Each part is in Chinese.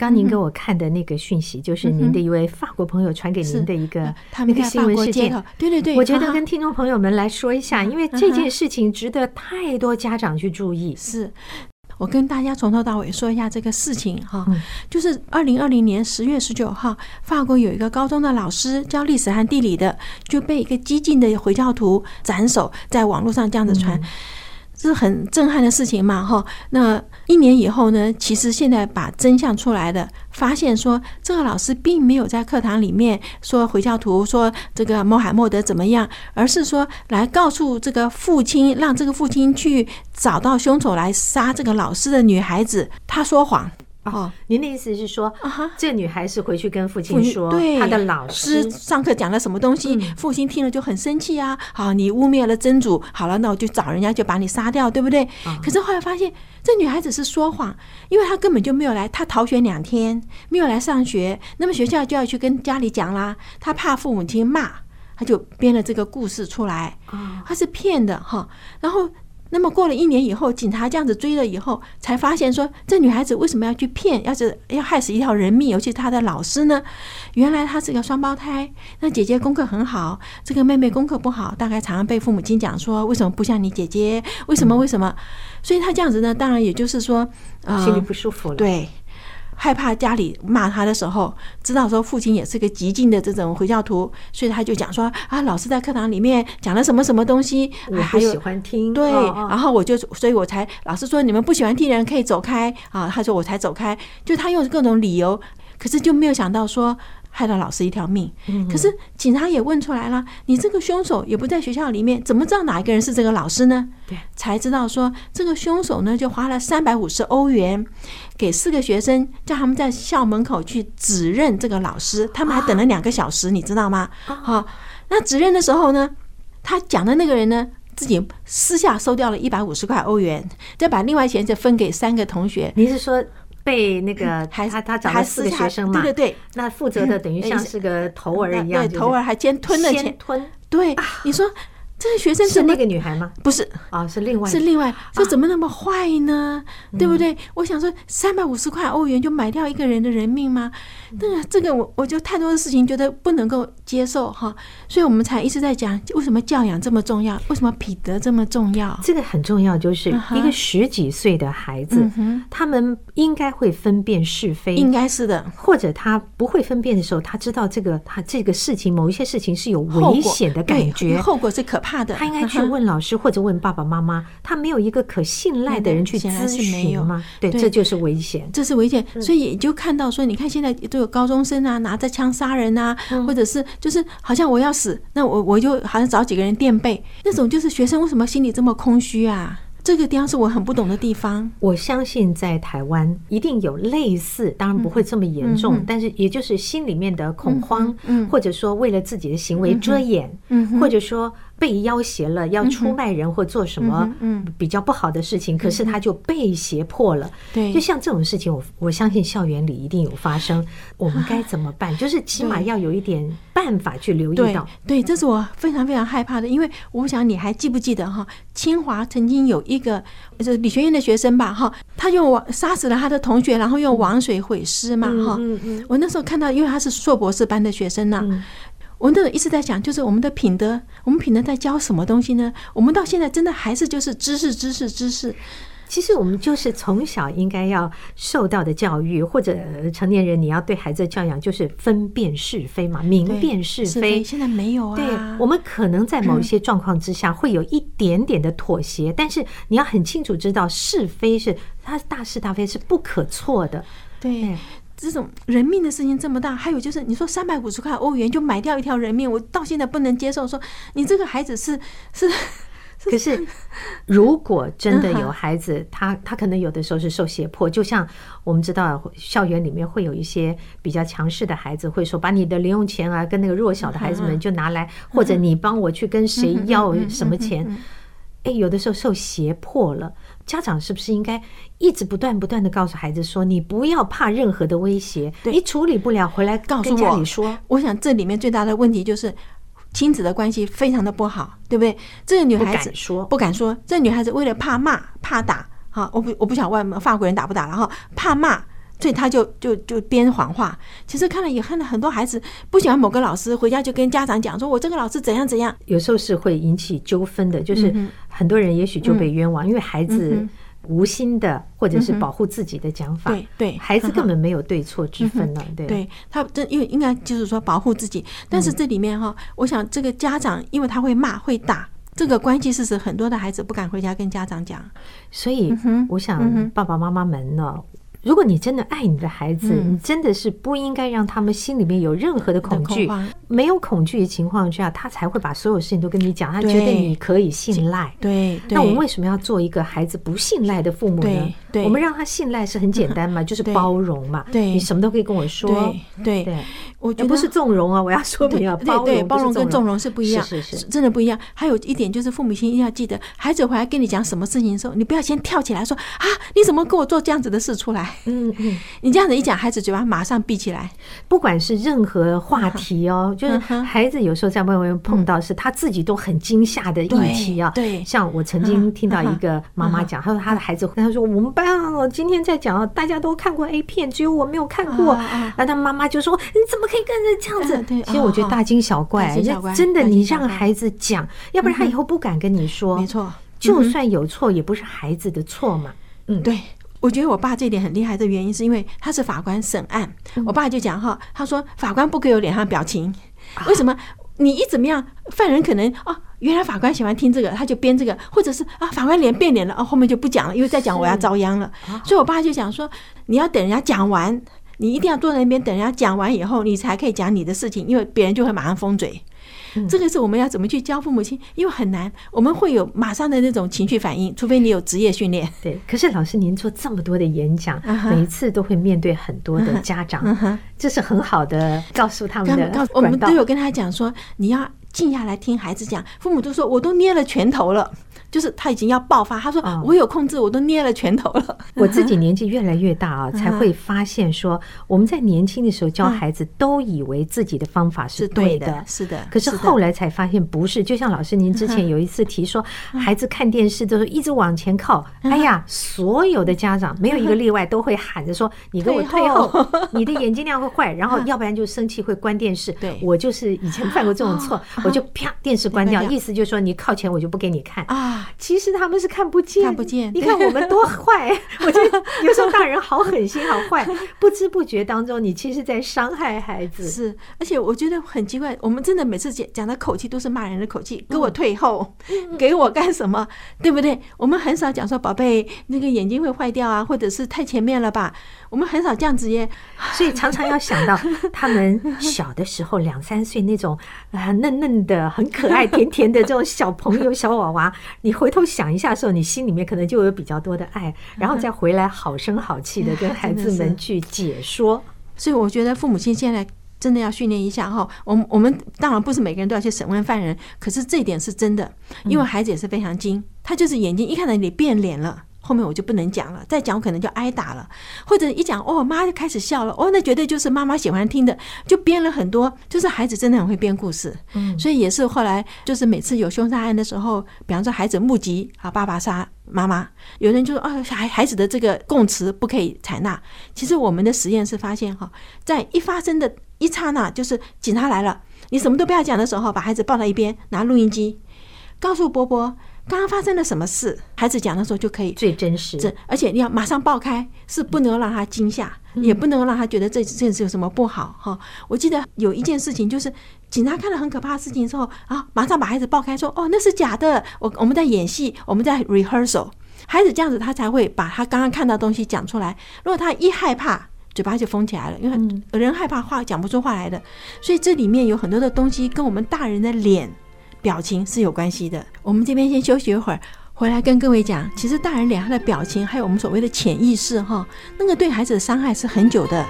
刚您给我看的那个讯息，就是您的一位法国朋友传给您的一个那个新闻事件。对对对，我觉得跟听众朋友们来说一下，因为这件事情值得太多家长去注意。是。我跟大家从头到尾说一下这个事情哈，就是二零二零年十月十九号，法国有一个高中的老师教历史和地理的，就被一个激进的回教徒斩首，在网络上这样子传。是很震撼的事情嘛，哈。那一年以后呢，其实现在把真相出来的，发现说这个老师并没有在课堂里面说回教徒说这个穆罕默德怎么样，而是说来告诉这个父亲，让这个父亲去找到凶手来杀这个老师的女孩子，他说谎。哦，您的意思是说，啊，这女孩是回去跟父亲说，对，她的老师上课讲了什么东西，父亲听了就很生气啊。好，你污蔑了真主，好了，那我就找人家就把你杀掉，对不对？可是后来发现，这女孩子是说谎，因为她根本就没有来，她逃学两天，没有来上学，那么学校就要去跟家里讲啦，她怕父母亲骂，她就编了这个故事出来，她是骗的哈，然后。那么过了一年以后，警察这样子追了以后，才发现说，这女孩子为什么要去骗，要是要害死一条人命，尤其是她的老师呢？原来她是个双胞胎，那姐姐功课很好，这个妹妹功课不好，大概常常被父母亲讲说，为什么不像你姐姐？为什么？为什么？所以她这样子呢，当然也就是说，呃，心里不舒服了。对。害怕家里骂他的时候，知道说父亲也是个极尽的这种回教徒，所以他就讲说啊，老师在课堂里面讲了什么什么东西，我还喜欢听。对，然后我就，所以我才老师说你们不喜欢听的人可以走开啊，他说我才走开，就他用各种理由，可是就没有想到说。害了老师一条命，可是警察也问出来了，你这个凶手也不在学校里面，怎么知道哪一个人是这个老师呢？对，才知道说这个凶手呢，就花了三百五十欧元给四个学生，叫他们在校门口去指认这个老师，他们还等了两个小时，你知道吗？好，那指认的时候呢，他讲的那个人呢，自己私下收掉了一百五十块欧元，再把另外钱再分给三个同学。你是说？被那个还他他找了四个学生嘛？对对对，那负责的等于像是个头儿一样，对，头儿还兼吞了钱，吞。对，你说。这个学生是那个女孩吗？不是。啊，是另外。是另外，这怎么那么坏呢？对不对？我想说，三百五十块欧元就买掉一个人的人命吗？那这个我我就太多的事情觉得不能够接受哈，所以我们才一直在讲为什么教养这么重要，为什么品德这么重要？这个很重要，就是一个十几岁的孩子，他们应该会分辨是非，应该是的，或者他不会分辨的时候，他知道这个他这个事情某一些事情是有危险的感觉，后果是可怕。他应该去问老师或者问爸爸妈妈，他没有一个可信赖的人去咨询吗？对，这就是危险，这是危险。所以也就看到说，你看现在都有高中生啊，拿着枪杀人啊，或者是就是好像我要死，那我我就好像找几个人垫背，那种就是学生为什么心里这么空虚啊？这个地方是我很不懂的地方。我相信在台湾一定有类似，当然不会这么严重，但是也就是心里面的恐慌，嗯或者说为了自己的行为遮掩，或者说。被要挟了，要出卖人或做什么比较不好的事情，可是他就被胁迫了。对，就像这种事情，我我相信校园里一定有发生。我们该怎么办？就是起码要有一点办法去留意到。对，这是我非常非常害怕的，因为我想你还记不记得哈？清华曾经有一个就是理学院的学生吧哈，他用王杀死了他的同学，然后用王水毁尸嘛哈。我那时候看到，因为他是硕博士班的学生呢。我那一直在讲，就是我们的品德，我们品德在教什么东西呢？我们到现在真的还是就是知识，知识，知识。其实我们就是从小应该要受到的教育，或者成年人你要对孩子的教养就是分辨是非嘛，明辨是非。现在没有啊。对，我们可能在某一些状况之下会有一点点的妥协，但是你要很清楚知道是非是它大是大非是不可错的。对，这种人命的事情这么大，还有就是你说三百五十块欧元就买掉一条人命，我到现在不能接受。说你这个孩子是 是。可是，如果真的有孩子，他他可能有的时候是受胁迫，就像我们知道，校园里面会有一些比较强势的孩子，会说把你的零用钱啊，跟那个弱小的孩子们就拿来，或者你帮我去跟谁要什么钱？哎，有的时候受胁迫了，家长是不是应该一直不断不断的告诉孩子说，你不要怕任何的威胁，你处理不了回来告诉家里说。我想这里面最大的问题就是。亲子的关系非常的不好，对不对？这个女孩子说不敢说，这个女孩子为了怕骂怕打，哈，我不我不想问法国人打不打了哈，怕骂，所以他就就就编谎话。其实看了也看了很多孩子不喜欢某个老师，回家就跟家长讲说，我这个老师怎样怎样，有时候是会引起纠纷的，就是很多人也许就被冤枉，因为孩子。无心的，或者是保护自己的讲法，对对，孩子根本没有对错之分了。对，对他这因为应该就是说保护自己，但是这里面哈，我想这个家长因为他会骂会打，这个关系是使很多的孩子不敢回家跟家长讲，所以我想爸爸妈妈们呢。如果你真的爱你的孩子，你真的是不应该让他们心里面有任何的恐惧。没有恐惧的情况下，他才会把所有事情都跟你讲，他觉得你可以信赖。对，那我们为什么要做一个孩子不信赖的父母呢？我们让他信赖是很简单嘛，就是包容嘛。对，你什么都可以跟我说。对对，我觉得不是纵容啊，我要说明啊，包容包容跟纵容是不一样，是是是，真的不一样。还有一点就是，父母亲一定要记得，孩子回来跟你讲什么事情的时候，你不要先跳起来说啊，你怎么跟我做这样子的事出来？嗯嗯，你这样子一讲，孩子嘴巴马上闭起来。不管是任何话题哦，就是孩子有时候在外面碰到是他自己都很惊吓的议题啊。对，像我曾经听到一个妈妈讲，她说她的孩子跟她说，我们班哦，今天在讲，大家都看过 A 片，只有我没有看过。然后他妈妈就说，你怎么可以跟着这样子？对，其实我觉得大惊小怪，真的，你让孩子讲，要不然他以后不敢跟你说。没错，就算有错，也不是孩子的错嘛。嗯，对。我觉得我爸这点很厉害的原因，是因为他是法官审案。我爸就讲哈，他说法官不可以有脸上表情。为什么？你一怎么样，犯人可能哦，原来法官喜欢听这个，他就编这个，或者是啊，法官脸变脸了，哦，后面就不讲了，因为再讲我要遭殃了。所以我爸就讲说，你要等人家讲完，你一定要坐在那边等人家讲完以后，你才可以讲你的事情，因为别人就会马上封嘴。这个是我们要怎么去教父母亲？因为很难，我们会有马上的那种情绪反应，除非你有职业训练。对，可是老师您做这么多的演讲，每一次都会面对很多的家长，这是很好的告诉他们的。我们都有跟他讲说，你要静下来听孩子讲。父母都说，我都捏了拳头了。就是他已经要爆发，他说我有控制，我都捏了拳头了。我自己年纪越来越大啊，才会发现说我们在年轻的时候教孩子都以为自己的方法是对的，是的。可是后来才发现不是。就像老师您之前 有一次提说，孩子看电视都是一直往前靠，哎呀，所有的家长没有一个例外都会喊着说：“你给我退后，你的眼睛量会坏。”然后要不然就生气会关电视。对，我就是以前犯过这种错，我就啪电视关掉，意思就是说你靠前我就不给你看啊。其实他们是看不见，看不见。你看我们多坏，我觉得有时候大人好狠心，好坏，不知不觉当中，你其实在伤害孩子。是，而且我觉得很奇怪，我们真的每次讲讲的口气都是骂人的口气，给我退后，给我干什么，对不对？我们很少讲说宝贝，那个眼睛会坏掉啊，或者是太前面了吧。我们很少这样子耶，所以常常要想到 他们小的时候，两三岁那种啊嫩嫩的、很可爱、甜甜的这种小朋友、小娃娃，你回头想一下的时候，你心里面可能就有比较多的爱，然后再回来好声好气的跟孩子 们去解说。所以我觉得父母亲现在真的要训练一下哈。我们我们当然不是每个人都要去审问犯人，可是这一点是真的，因为孩子也是非常精，他就是眼睛一看到你变脸了。后面我就不能讲了，再讲我可能就挨打了，或者一讲哦，妈就开始笑了，哦，那绝对就是妈妈喜欢听的，就编了很多，就是孩子真的很会编故事，嗯，所以也是后来就是每次有凶杀案的时候，比方说孩子目击啊，爸爸杀妈妈，有人就说哦，孩孩子的这个供词不可以采纳。其实我们的实验是发现哈，在一发生的一刹那，就是警察来了，你什么都不要讲的时候，把孩子抱到一边，拿录音机，告诉伯伯。刚刚发生了什么事？孩子讲的时候就可以最真实，这而且你要马上爆开，是不能让他惊吓，也不能让他觉得这这件事有什么不好哈。我记得有一件事情，就是警察看了很可怕的事情之后啊，马上把孩子爆开，说：“哦，那是假的，我我们在演戏，我们在 rehearsal。”孩子这样子，他才会把他刚刚看到东西讲出来。如果他一害怕，嘴巴就封起来了，因为人害怕话讲不出话来的。所以这里面有很多的东西跟我们大人的脸表情是有关系的。我们这边先休息一会儿，回来跟各位讲，其实大人脸上的表情，还有我们所谓的潜意识哈，那个对孩子的伤害是很久的。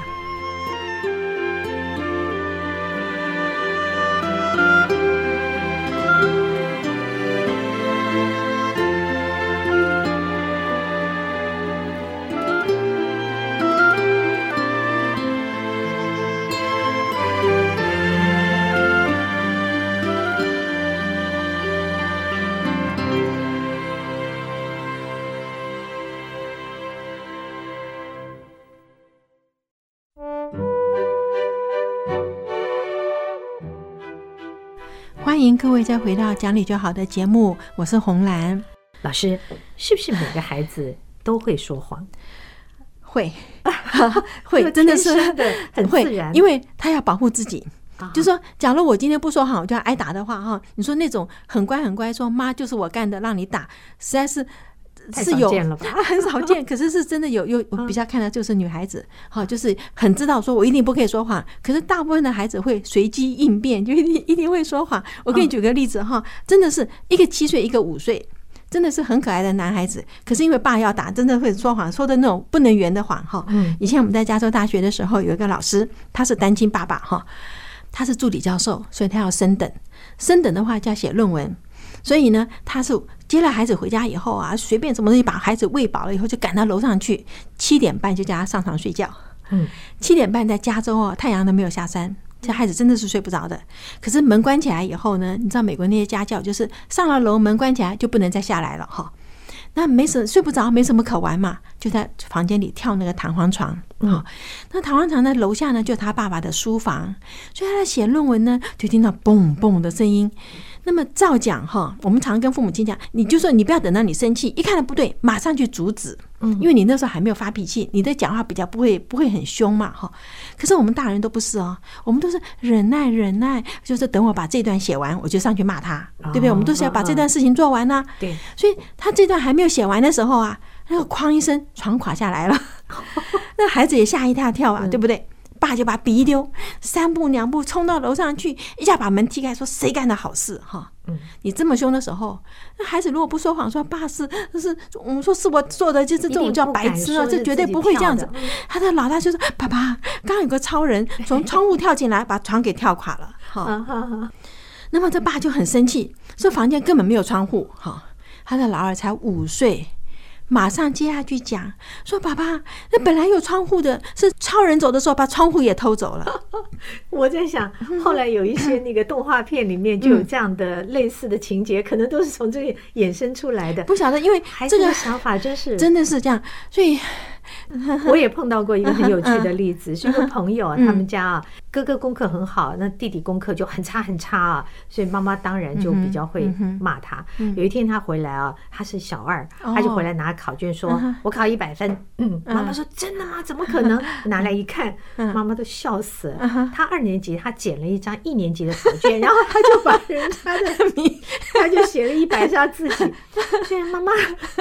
欢迎各位再回到讲理就好的节目，我是红兰老师。是不是每个孩子都会说谎？会，会，真的是很自然，因为他要保护自己。就说，假如我今天不说谎，我就要挨打的话，哈，你说那种很乖很乖，说妈就是我干的，让你打，实在是。是有 很少见，可是是真的有有，我比较看的就是女孩子，好，就是很知道说我一定不可以说谎，可是大部分的孩子会随机应变，就一定一定会说谎。我给你举个例子哈，真的是一个七岁，一个五岁，真的是很可爱的男孩子，可是因为爸要打，真的会说谎，说的那种不能圆的谎哈。以前我们在加州大学的时候，有一个老师，他是单亲爸爸哈，他是助理教授，所以他要升等，升等的话就要写论文。所以呢，他是接了孩子回家以后啊，随便什么东西把孩子喂饱了以后，就赶到楼上去，七点半就叫他上床睡觉。嗯，七点半在加州哦，太阳都没有下山，这孩子真的是睡不着的。可是门关起来以后呢，你知道美国那些家教就是上了楼门关起来就不能再下来了哈。那没什么睡不着，没什么可玩嘛，就在房间里跳那个弹簧床。好，那弹簧床的楼下呢，就他爸爸的书房，所以他在写论文呢，就听到嘣嘣的声音。那么照讲哈，我们常跟父母亲讲，你就说你不要等到你生气，一看到不对，马上去阻止，嗯，因为你那时候还没有发脾气，你的讲话比较不会不会很凶嘛哈。可是我们大人都不是哦，我们都是忍耐忍耐，就是等我把这段写完，我就上去骂他，对不对？我们都是要把这段事情做完呢。对，所以他这段还没有写完的时候啊，那个哐一声，床垮下来了，那孩子也吓一大跳啊，对不对？爸就把笔一丢，三步两步冲到楼上去，一下把门踢开，说：“谁干的好事？哈，你这么凶的时候，那孩子如果不说谎，说爸是是，我们说是我做的，就是这种叫白痴啊，这绝对不会这样子。”他的老大就说：“爸爸，刚刚有个超人 从窗户跳进来，把床给跳垮了。”哈，那么这爸就很生气，说房间根本没有窗户。哈，他的老二才五岁。马上接下去讲说：“爸爸，那本来有窗户的，是超人走的时候把窗户也偷走了。”我在想，后来有一些那个动画片里面就有这样的类似的情节，可能都是从这里衍生出来的。不晓得，因为这个想法真是真的是这样，所以。我也碰到过一个很有趣的例子，是一个朋友啊，他们家啊，哥哥功课很好，那弟弟功课就很差很差啊，所以妈妈当然就比较会骂他。有一天他回来啊，他是小二，他就回来拿考卷说：“我考一百分。”嗯，妈妈说：“真的吗？怎么可能？” 拿来一看，妈妈都笑死了。他二年级，他捡了一张一年级的考卷，然后他就把人家的名，他就写了一百下自己，所以妈妈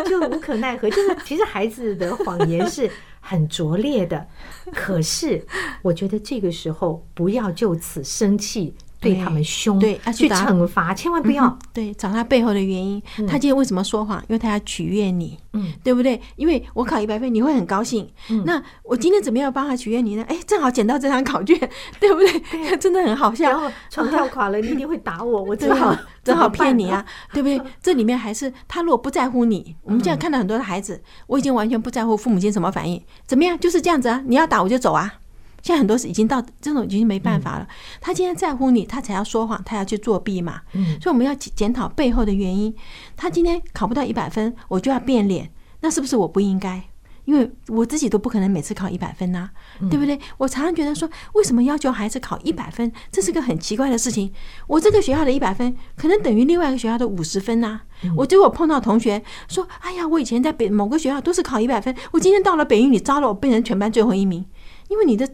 就无可奈何。就是其实孩子的谎言是。很拙劣的，可是我觉得这个时候不要就此生气。对他们凶，对，去惩罚，千万不要。对，找他背后的原因。他今天为什么说谎？因为他要取悦你，嗯，对不对？因为我考一百分，你会很高兴。那我今天怎么样帮他取悦你呢？哎，正好捡到这张考卷，对不对？真的很好笑。然后床跳垮了，你一定会打我，我只好只好骗你啊，对不对？这里面还是他如果不在乎你，我们现在看到很多的孩子，我已经完全不在乎父母亲什么反应，怎么样？就是这样子啊，你要打我就走啊。现在很多是已经到这种已经没办法了。他今天在乎你，他才要说谎，他要去作弊嘛。所以我们要检讨背后的原因。他今天考不到一百分，我就要变脸，那是不是我不应该？因为我自己都不可能每次考一百分呐、啊，对不对？我常常觉得说，为什么要求孩子考一百分？这是个很奇怪的事情。我这个学校的一百分，可能等于另外一个学校的五十分呐、啊。我结果碰到同学说：“哎呀，我以前在北某个学校都是考一百分，我今天到了北一你，糟了，我变成全班最后一名，因为你的。”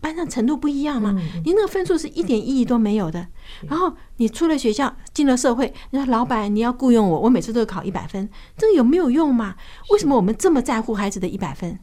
班上程度不一样嘛，你那个分数是一点意义都没有的。然后你出了学校，进了社会，你说老板你要雇佣我，我每次都考一百分，这个有没有用嘛？为什么我们这么在乎孩子的一百分？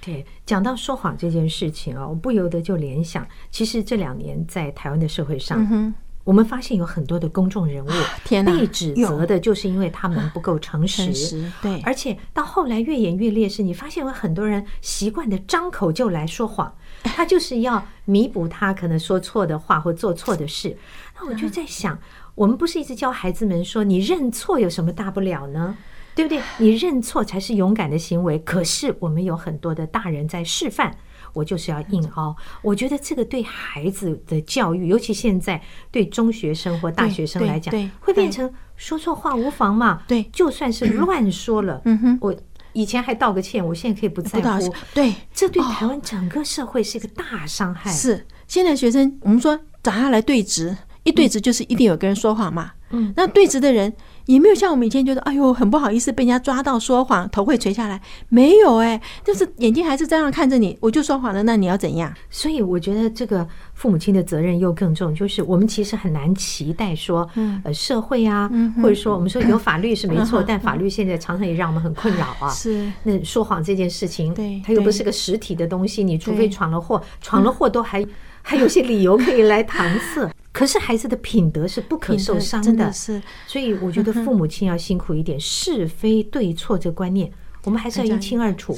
对，讲到说谎这件事情啊，我不由得就联想，其实这两年在台湾的社会上，我们发现有很多的公众人物被指责的就是因为他们不够诚实，对，而且到后来越演越烈，是你发现有很多人习惯的张口就来说谎。他就是要弥补他可能说错的话或做错的事。那我就在想，我们不是一直教孩子们说，你认错有什么大不了呢？对不对？你认错才是勇敢的行为。可是我们有很多的大人在示范，我就是要硬凹。我觉得这个对孩子的教育，尤其现在对中学生或大学生来讲，会变成说错话无妨嘛。对，就算是乱说了，嗯哼，我。以前还道个歉，我现在可以不在乎。对，这对台湾整个社会是一个大伤害。是，现在学生，我们说找他来对质，一对质就是一定有个人说谎嘛。嗯，那对质的人。也没有像我们以前觉得，哎呦，很不好意思被人家抓到说谎，头会垂下来。没有哎，就是眼睛还是这样看着你，我就说谎了，那你要怎样？所以我觉得这个父母亲的责任又更重，就是我们其实很难期待说，呃，社会啊，或者说我们说有法律是没错，但法律现在常常也让我们很困扰啊。是，那说谎这件事情，对，它又不是个实体的东西，你除非闯了祸，闯了祸都还还有些理由可以来搪塞。可是孩子的品德是不可受伤的，真的是。所以我觉得父母亲要辛苦一点，是非对错这个观念，我们还是要一清二楚。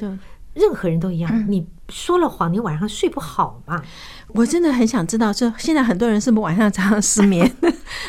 任何人都一样，你说了谎，你晚上睡不好嘛？我真的很想知道，说现在很多人是不是晚上常常失眠？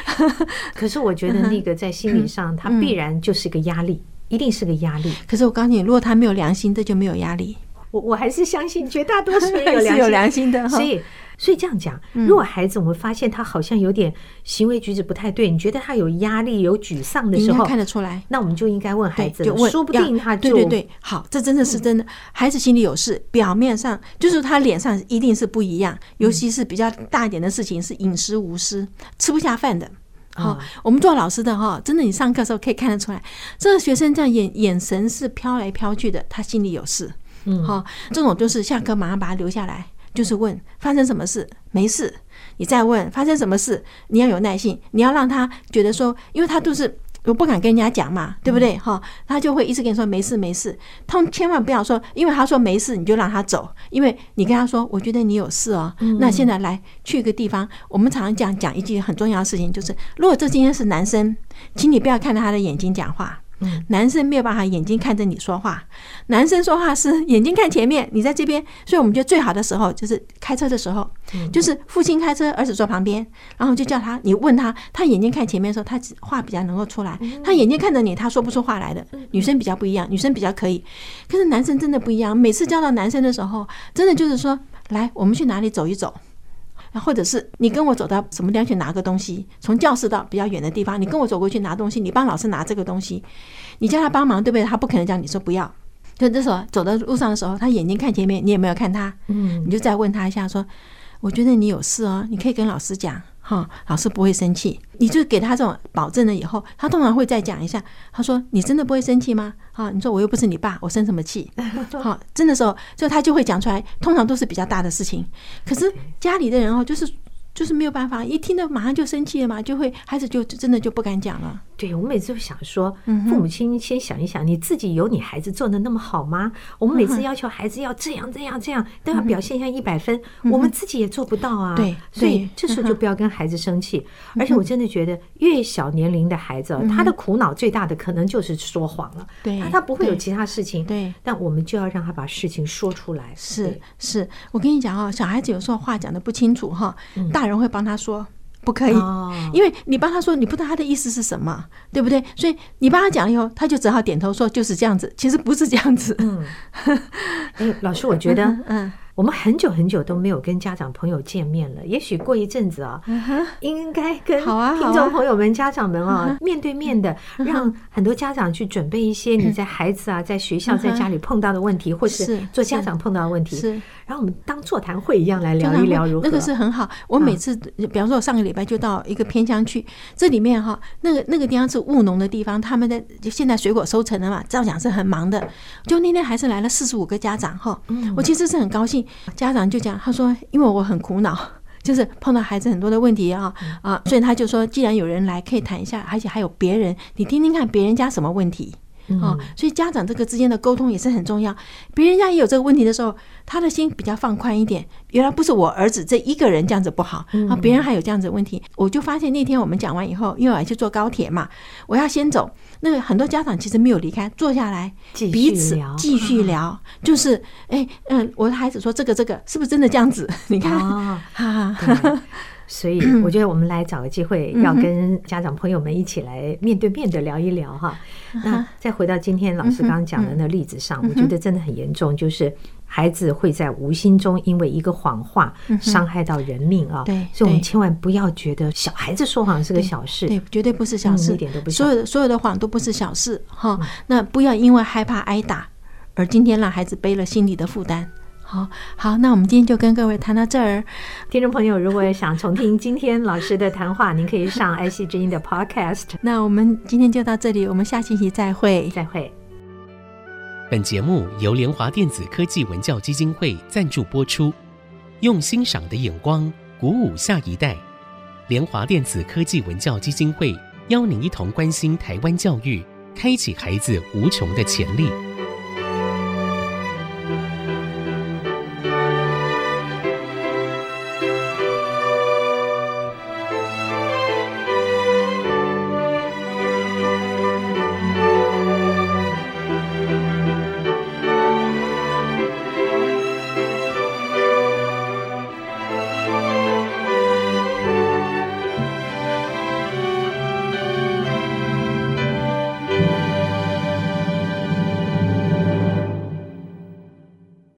可是我觉得那个在心理上，他必然就是个压力，一定是个压力。可是我告诉你，如果他没有良心，这就没有压力。我我还是相信绝大多数人 是有良心的，所以。所以这样讲，如果孩子我们发现他好像有点行为举止不太对，你觉得他有压力、有沮丧的时候，看得出来，那我们就应该问孩子，就问，说不定他就对对对，好，这真的是真的。孩子心里有事，表面上就是他脸上一定是不一样，尤其是比较大一点的事情，是饮食无私，吃不下饭的。好，我们做老师的哈，真的，你上课的时候可以看得出来，这个学生这样眼眼神是飘来飘去的，他心里有事。嗯，好，这种就是下课马上把他留下来。就是问发生什么事，没事，你再问发生什么事，你要有耐心，你要让他觉得说，因为他都是我不敢跟人家讲嘛，对不对？哈，他就会一直跟你说没事没事，他千万不要说，因为他说没事，你就让他走，因为你跟他说，我觉得你有事哦，那现在来去一个地方，我们常常讲讲一句很重要的事情，就是如果这今天是男生，请你不要看着他的眼睛讲话。男生没有办法眼睛看着你说话，男生说话是眼睛看前面，你在这边，所以我们觉得最好的时候就是开车的时候，就是父亲开车，儿子坐旁边，然后就叫他，你问他，他眼睛看前面的时候，他话比较能够出来，他眼睛看着你，他说不出话来的。女生比较不一样，女生比较可以，可是男生真的不一样。每次叫到男生的时候，真的就是说，来，我们去哪里走一走。或者是你跟我走到什么地方去拿个东西，从教室到比较远的地方，你跟我走过去拿东西，你帮老师拿这个东西，你叫他帮忙，对不对？他不可能叫你说不要。就这时候走到路上的时候，他眼睛看前面，你有没有看他？嗯，你就再问他一下，说，我觉得你有事哦，你可以跟老师讲。哈，老师不会生气，你就给他这种保证了以后，他通常会再讲一下。他说：“你真的不会生气吗？”啊，你说我又不是你爸，我生什么气？好，真的时候，就他就会讲出来，通常都是比较大的事情。可是家里的人哦，就是。就是没有办法，一听到马上就生气了嘛，就会孩子就真的就不敢讲了。对，我们每次都想说，父母亲先想一想，你自己有你孩子做的那么好吗？我们每次要求孩子要这样这样这样，都要表现一下一百分，我们自己也做不到啊。对，所以这时候就不要跟孩子生气。而且我真的觉得，越小年龄的孩子，他的苦恼最大的可能就是说谎了。对，他不会有其他事情。对，但我们就要让他把事情说出来。是是，我跟你讲啊，小孩子有时候话讲的不清楚哈，大。大人会帮他说不可以，因为你帮他说，你不知道他的意思是什么，对不对？所以你帮他讲了以后，他就只好点头说就是这样子。其实不是这样子。嗯，哎，老师，我觉得，嗯，我们很久很久都没有跟家长朋友见面了，也许过一阵子啊，应该跟听众朋友们、家长们啊面对面的，让很多家长去准备一些你在孩子啊在学校在家里碰到的问题，或是做家长碰到的问题，然后我们当座谈会一样来聊一聊如何。那个是很好。我每次，比方说，我上个礼拜就到一个偏乡去，这里面哈，那个那个地方是务农的地方，他们在现在水果收成了嘛，照讲是很忙的。就那天还是来了四十五个家长哈，我其实是很高兴。家长就讲，他说，因为我很苦恼，就是碰到孩子很多的问题啊啊，所以他就说，既然有人来，可以谈一下，而且还有别人，你听听看别人家什么问题。哦，所以家长这个之间的沟通也是很重要。别人家也有这个问题的时候，他的心比较放宽一点。原来不是我儿子这一个人这样子不好啊，别人还有这样子的问题。我就发现那天我们讲完以后，因为我要去坐高铁嘛，我要先走。那个很多家长其实没有离开，坐下来彼此继续聊，就是哎嗯，我的孩子说这个这个是不是真的这样子？你看，哈哈。所以 我觉得我们来找个机会，要跟家长朋友们一起来面对面的聊一聊哈。那再回到今天老师刚刚讲的那例子上，我觉得真的很严重，就是孩子会在无心中因为一个谎话伤害到人命啊。对，所以我们千万不要觉得小孩子说谎是个小事，对，绝对不是小事，一点都不小。所有的所有的谎都不是小事哈。那不要因为害怕挨打，而今天让孩子背了心理的负担。好好，那我们今天就跟各位谈到这儿。听众朋友，如果想重听今天老师的谈话，您可以上爱惜之音的 Podcast。那我们今天就到这里，我们下星期再会，再会。本节目由联华电子科技文教基金会赞助播出，用欣赏的眼光鼓舞下一代。联华电子科技文教基金会邀您一同关心台湾教育，开启孩子无穷的潜力。